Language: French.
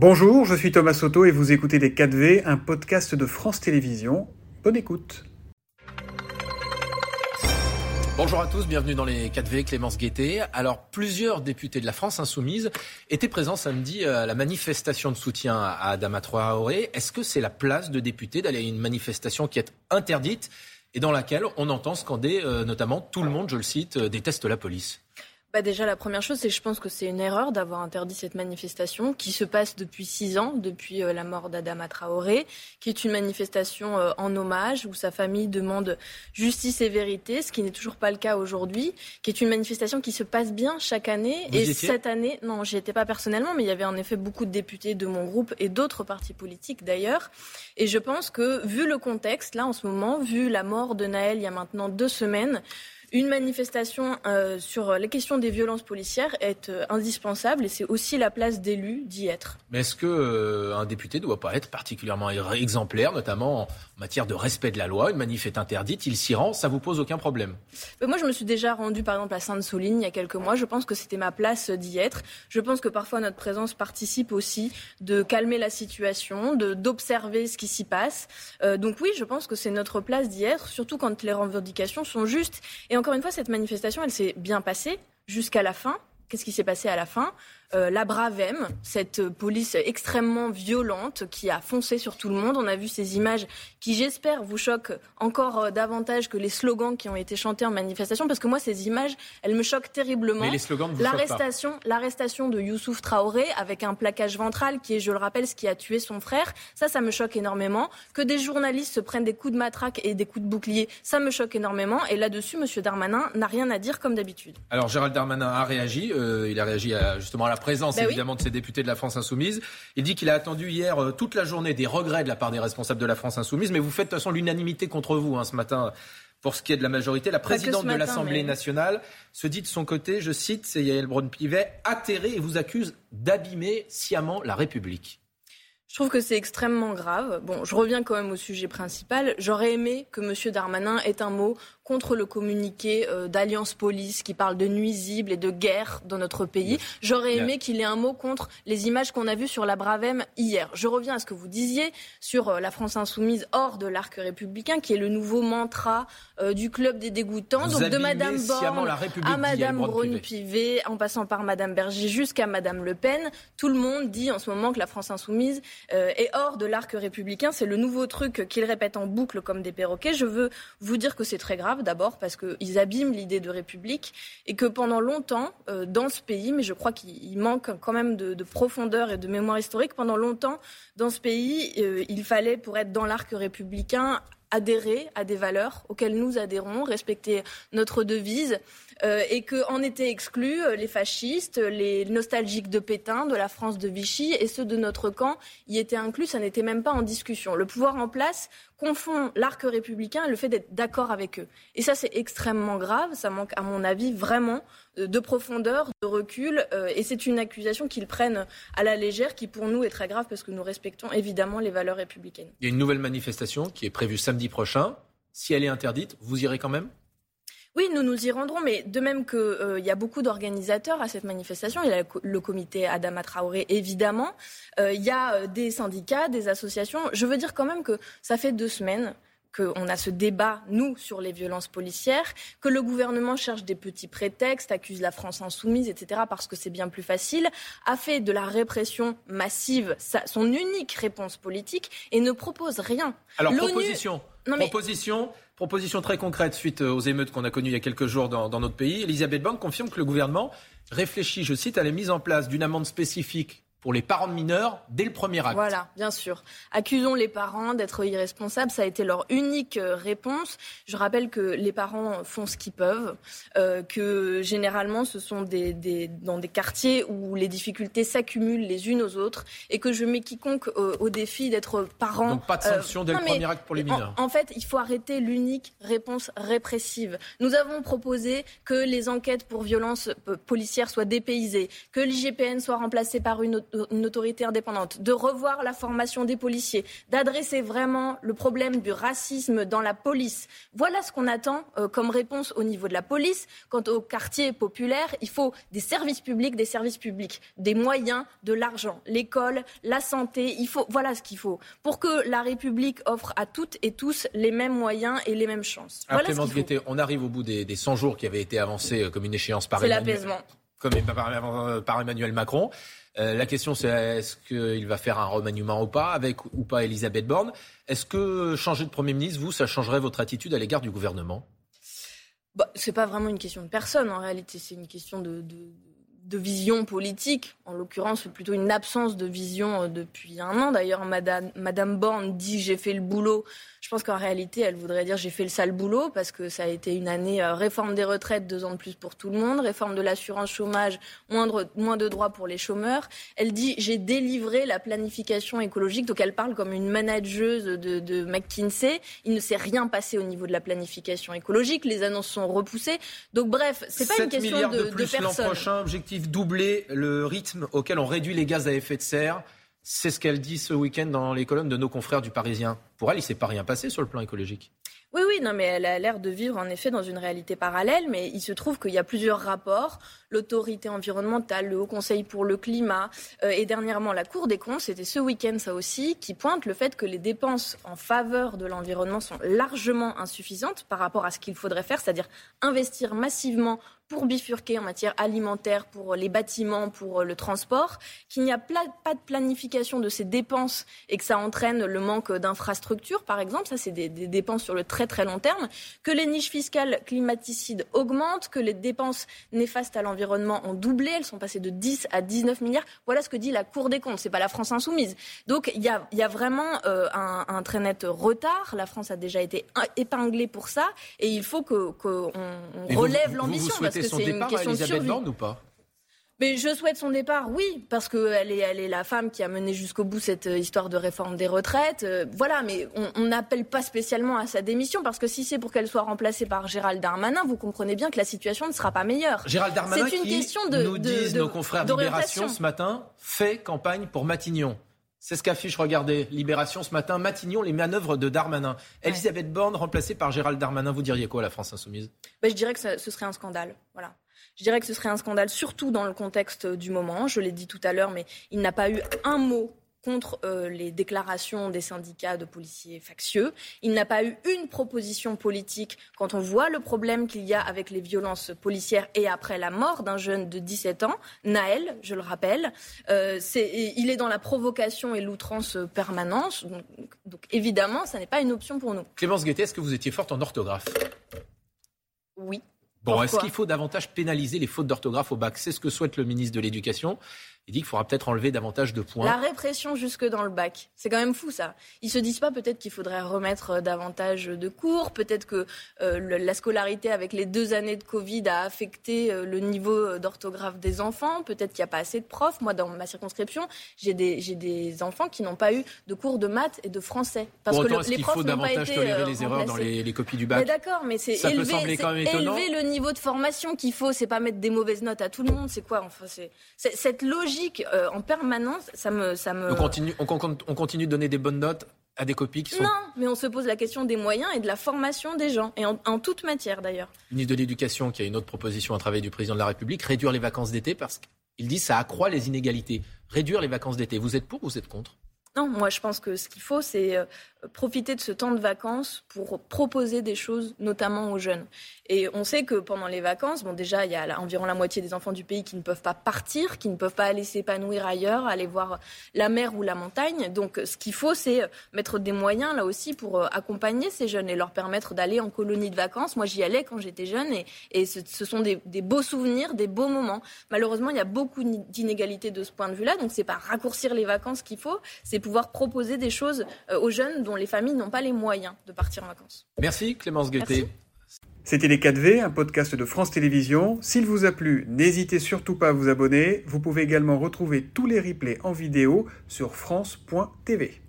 Bonjour, je suis Thomas Soto et vous écoutez Les 4V, un podcast de France Télévisions. Bonne écoute. Bonjour à tous, bienvenue dans les 4V, Clémence Guettet. Alors, plusieurs députés de la France Insoumise étaient présents samedi à la manifestation de soutien à Adama Traoré. Est-ce que c'est la place de député d'aller à une manifestation qui est interdite et dans laquelle on entend scander euh, notamment tout le monde, je le cite, euh, déteste la police? Bah déjà, la première chose, c'est que je pense que c'est une erreur d'avoir interdit cette manifestation qui se passe depuis six ans, depuis euh, la mort d'Adama Traoré, qui est une manifestation euh, en hommage où sa famille demande justice et vérité, ce qui n'est toujours pas le cas aujourd'hui, qui est une manifestation qui se passe bien chaque année. et cette année, non, j'y étais pas personnellement, mais il y avait en effet beaucoup de députés de mon groupe et d'autres partis politiques d'ailleurs. Et je pense que, vu le contexte, là, en ce moment, vu la mort de Naël il y a maintenant deux semaines, une manifestation euh, sur les questions des violences policières est euh, indispensable et c'est aussi la place d'élus d'y être. Mais est-ce qu'un euh, député ne doit pas être particulièrement exemplaire, notamment en matière de respect de la loi? Une manif est interdite, il s'y rend, ça vous pose aucun problème? Moi, je me suis déjà rendu par exemple à Sainte-Soline il y a quelques mois. Je pense que c'était ma place d'y être. Je pense que parfois notre présence participe aussi de calmer la situation, d'observer ce qui s'y passe. donc oui, je pense que c'est notre place d'y être, surtout quand les revendications sont justes. Et encore une fois, cette manifestation, elle s'est bien passée jusqu'à la fin. Qu'est-ce qui s'est passé à la fin? Euh, la Bravem, cette police extrêmement violente qui a foncé sur tout le monde. On a vu ces images qui, j'espère, vous choquent encore euh, davantage que les slogans qui ont été chantés en manifestation, parce que moi, ces images, elles me choquent terriblement. L'arrestation, l'arrestation de Youssouf Traoré avec un plaquage ventral qui est, je le rappelle, ce qui a tué son frère, ça, ça me choque énormément. Que des journalistes se prennent des coups de matraque et des coups de bouclier, ça me choque énormément. Et là-dessus, M. Darmanin n'a rien à dire comme d'habitude. Alors, Gérald Darmanin a réagi. Euh, il a réagi à, justement à la présence bah évidemment de ces députés de la France insoumise. Il dit qu'il a attendu hier euh, toute la journée des regrets de la part des responsables de la France insoumise, mais vous faites de toute façon l'unanimité contre vous hein, ce matin. Pour ce qui est de la majorité, la présidente de l'Assemblée nationale se dit de son côté, je cite, c'est Yael Braun-Pivet, atterré et vous accuse d'abîmer sciemment la République. Je trouve que c'est extrêmement grave. Bon, je reviens quand même au sujet principal. J'aurais aimé que M. Darmanin ait un mot contre le communiqué euh, d'Alliance Police qui parle de nuisibles et de guerre dans notre pays. J'aurais aimé qu'il ait un mot contre les images qu'on a vues sur la Bravem hier. Je reviens à ce que vous disiez sur euh, la France insoumise hors de l'arc républicain, qui est le nouveau mantra euh, du club des dégoûtants. Donc de Madame Borne à Madame Braun-Pivet, en passant par Madame Berger jusqu'à Madame Le Pen, tout le monde dit en ce moment que la France insoumise est hors de l'arc républicain. C'est le nouveau truc qu'ils répètent en boucle comme des perroquets. Je veux vous dire que c'est très grave d'abord parce qu'ils abîment l'idée de république et que pendant longtemps, euh, dans ce pays, mais je crois qu'il manque quand même de, profondeur et de mémoire historique, pendant longtemps, dans ce pays, euh, il fallait, pour être dans l'arc républicain, adhérer à des valeurs auxquelles nous adhérons, respecter notre devise, euh, et qu'en étaient exclus euh, les fascistes, les nostalgiques de Pétain, de la France de Vichy, et ceux de notre camp y étaient inclus, ça n'était même pas en discussion. Le pouvoir en place confond l'arc républicain et le fait d'être d'accord avec eux. Et ça, c'est extrêmement grave, ça manque, à mon avis, vraiment euh, de profondeur, de recul, et c'est une accusation qu'ils prennent à la légère, qui pour nous est très grave parce que nous respectons évidemment les valeurs républicaines. Il y a une nouvelle manifestation qui est prévue samedi prochain. Si elle est interdite, vous irez quand même? Oui, nous nous y rendrons, mais de même qu'il euh, y a beaucoup d'organisateurs à cette manifestation, il y a le comité Adama Traoré, évidemment, euh, il y a euh, des syndicats, des associations. Je veux dire quand même que ça fait deux semaines qu'on a ce débat, nous, sur les violences policières, que le gouvernement cherche des petits prétextes, accuse la France insoumise, etc., parce que c'est bien plus facile, a fait de la répression massive son unique réponse politique et ne propose rien. Alors, proposition. Proposition Proposition très concrète suite aux émeutes qu'on a connues il y a quelques jours dans, notre pays. Elisabeth Borne confirme que le gouvernement réfléchit, je cite, à la mise en place d'une amende spécifique pour les parents de mineurs dès le premier acte. Voilà, bien sûr. Accusons les parents d'être irresponsables, ça a été leur unique euh, réponse. Je rappelle que les parents font ce qu'ils peuvent, euh, que généralement ce sont des, des, dans des quartiers où les difficultés s'accumulent les unes aux autres et que je mets quiconque euh, au défi d'être parent. Donc pas de sanction dès le premier acte pour les mineurs. En, en fait, il faut arrêter l'unique réponse répressive. Nous avons proposé que les enquêtes pour violences policières soient dépaysées, que l'IGPN soit remplacé par une autre une autorité indépendante, de revoir la formation des policiers, d'adresser vraiment le problème du racisme dans la police. Voilà ce qu'on attend euh, comme réponse au niveau de la police. Quant au quartier populaire, il faut des services publics, des services publics, des moyens, de l'argent, l'école, la santé. Il faut, voilà ce qu'il faut pour que la République offre à toutes et tous les mêmes moyens et les mêmes chances. Voilà on arrive au bout des, des 100 jours qui avaient été avancés euh, comme une échéance par Emmanuel, comme par, par Emmanuel Macron. Euh, la question, c'est est-ce qu'il va faire un remaniement ou pas, avec ou pas Elisabeth Borne? Est-ce que changer de Premier ministre, vous, ça changerait votre attitude à l'égard du gouvernement? Bah, C'est pas vraiment une question de personne, en réalité. C'est une question de, de, vision politique. En l'occurrence, plutôt une absence de vision euh, depuis un an. D'ailleurs, Madame, Madame Borne dit j'ai fait le boulot je pense qu'en réalité, elle voudrait dire j'ai fait le sale boulot parce que ça a été une année euh, réforme des retraites, deux ans de plus pour tout le monde, réforme de l'assurance chômage, moindre, moins de droits pour les chômeurs. Elle dit j'ai délivré la planification écologique, donc elle parle comme une manageuse de, de McKinsey. Il ne s'est rien passé au niveau de la planification écologique, les annonces sont repoussées. Donc bref, c'est pas une question de, de, plus L'an prochain, objectif doubler le rythme auquel on réduit les gaz à effet de serre. C'est ce qu'elle dit ce week-end dans les colonnes de nos confrères du Parisien. Pour elle, il ne s'est pas rien passé sur le plan écologique. Oui, oui, non, mais elle a l'air de vivre en effet dans une réalité parallèle, mais il se trouve qu'il y a plusieurs rapports, l'autorité environnementale, le Haut Conseil pour le climat, euh, et dernièrement la Cour des comptes, c'était ce week-end ça aussi, qui pointe le fait que les dépenses en faveur de l'environnement sont largement insuffisantes par rapport à ce qu'il faudrait faire, c'est-à-dire investir massivement pour bifurquer en matière alimentaire, pour les bâtiments, pour le transport, qu'il n'y a pas de planification de ces dépenses et que ça entraîne le manque d'infrastructures, par exemple, ça c'est des, dépenses sur le très très long terme, que les niches fiscales climaticides augmentent, que les dépenses néfastes à l'environnement ont doublé, elles sont passées de 10 à 19 milliards. Voilà ce que dit la Cour des comptes, c'est pas la France insoumise. Donc il y a, y a, vraiment euh, un, un, très net retard. La France a déjà été épinglée pour ça et il faut qu'on que relève l'ambition c'est son départ à Elisabeth Borne ou pas? Mais je souhaite son départ, oui, parce qu'elle est, elle est la femme qui a mené jusqu'au bout cette euh, histoire de réforme des retraites. Euh, voilà, mais on n'appelle pas spécialement à sa démission, parce que si c'est pour qu'elle soit remplacée par Gérald Darmanin, vous comprenez bien que la situation ne sera pas meilleure. Gérald Darmanin, c'est une qui, question de, nous disent nos confrères de Libération ce matin, fait campagne pour Matignon. C'est ce qu'affiche, regardez, Libération ce matin, Matignon, les manœuvres de Darmanin. Elisabeth Borne remplacée par Gérald Darmanin, vous diriez quoi à la France Insoumise? Ben, Je dirais que ce serait un scandale. Voilà. Je dirais que ce serait un scandale, surtout dans le contexte du moment. Je l'ai dit tout à l'heure, mais il n'a pas eu un mot contre euh, les déclarations des syndicats de policiers factieux. Il n'a pas eu une proposition politique quand on voit le problème qu'il y a avec les violences policières et après la mort d'un jeune de 17 ans, Naël, je le rappelle. Euh, il est dans la provocation et l'outrance permanente. Donc, donc, évidemment, ça n'est pas une option pour nous. Clémence Guettet, est-ce que vous étiez forte en orthographe? Oui. Bon, est-ce qu'il faut davantage pénaliser les fautes d'orthographe au bac? C'est ce que souhaite le ministre de l'Éducation. Il dit qu'il faudra peut-être enlever davantage de points. La répression jusque dans le bac, c'est quand même fou ça. Ils se disent pas peut-être qu'il faudrait remettre euh, davantage de cours, peut-être que euh, la scolarité avec les deux années de Covid a affecté euh, le niveau d'orthographe des enfants, peut-être qu'il n'y a pas assez de profs. Moi, dans ma circonscription, j'ai des, j'ai des enfants qui n'ont pas eu de cours de maths et de français. Parce que le, les profs n'ont pas été tolérer les erreurs dans les, copies du bac? d'accord, mais c'est élever, élever le niveau de formation qu'il faut, c'est pas mettre des mauvaises notes à tout le monde, c'est quoi enfin, c'est, cette logique euh, en permanence, ça me, ça me. On continue, on, continue de donner des bonnes notes à des copies qui sont. Non, mais on se pose la question des moyens et de la formation des gens, et en, toute matière d'ailleurs. Le ministre de l'Éducation, qui a une autre proposition à travailler du président de la République, réduire les vacances d'été parce qu'il dit que ça accroît les inégalités. Réduire les vacances d'été. Vous êtes pour ou vous êtes contre? Non, moi je pense que ce qu'il faut, c'est euh, profiter de ce temps de vacances pour proposer des choses, notamment aux jeunes. Et on sait que pendant les vacances, bon déjà, il y a environ la moitié des enfants du pays qui ne peuvent pas partir, qui ne peuvent pas aller s'épanouir ailleurs, aller voir la mer ou la montagne. Donc ce qu'il faut, c'est mettre des moyens là aussi pour euh, accompagner ces jeunes et leur permettre d'aller en colonie de vacances. Moi, j'y allais quand j'étais jeune et, et ce, sont des, des, beaux souvenirs, des beaux moments. Malheureusement, il y a beaucoup d'inégalités de ce point de vue-là. Donc c'est pas raccourcir les vacances qu'il faut, c'est pouvoir proposer des choses euh, aux jeunes dont les familles n'ont pas les moyens de partir en vacances. Merci Clémence Guettet. C'était Les 4V, un podcast de France Télévisions. S'il vous a plu, n'hésitez surtout pas à vous abonner. Vous pouvez également retrouver tous les replays en vidéo sur France.tv.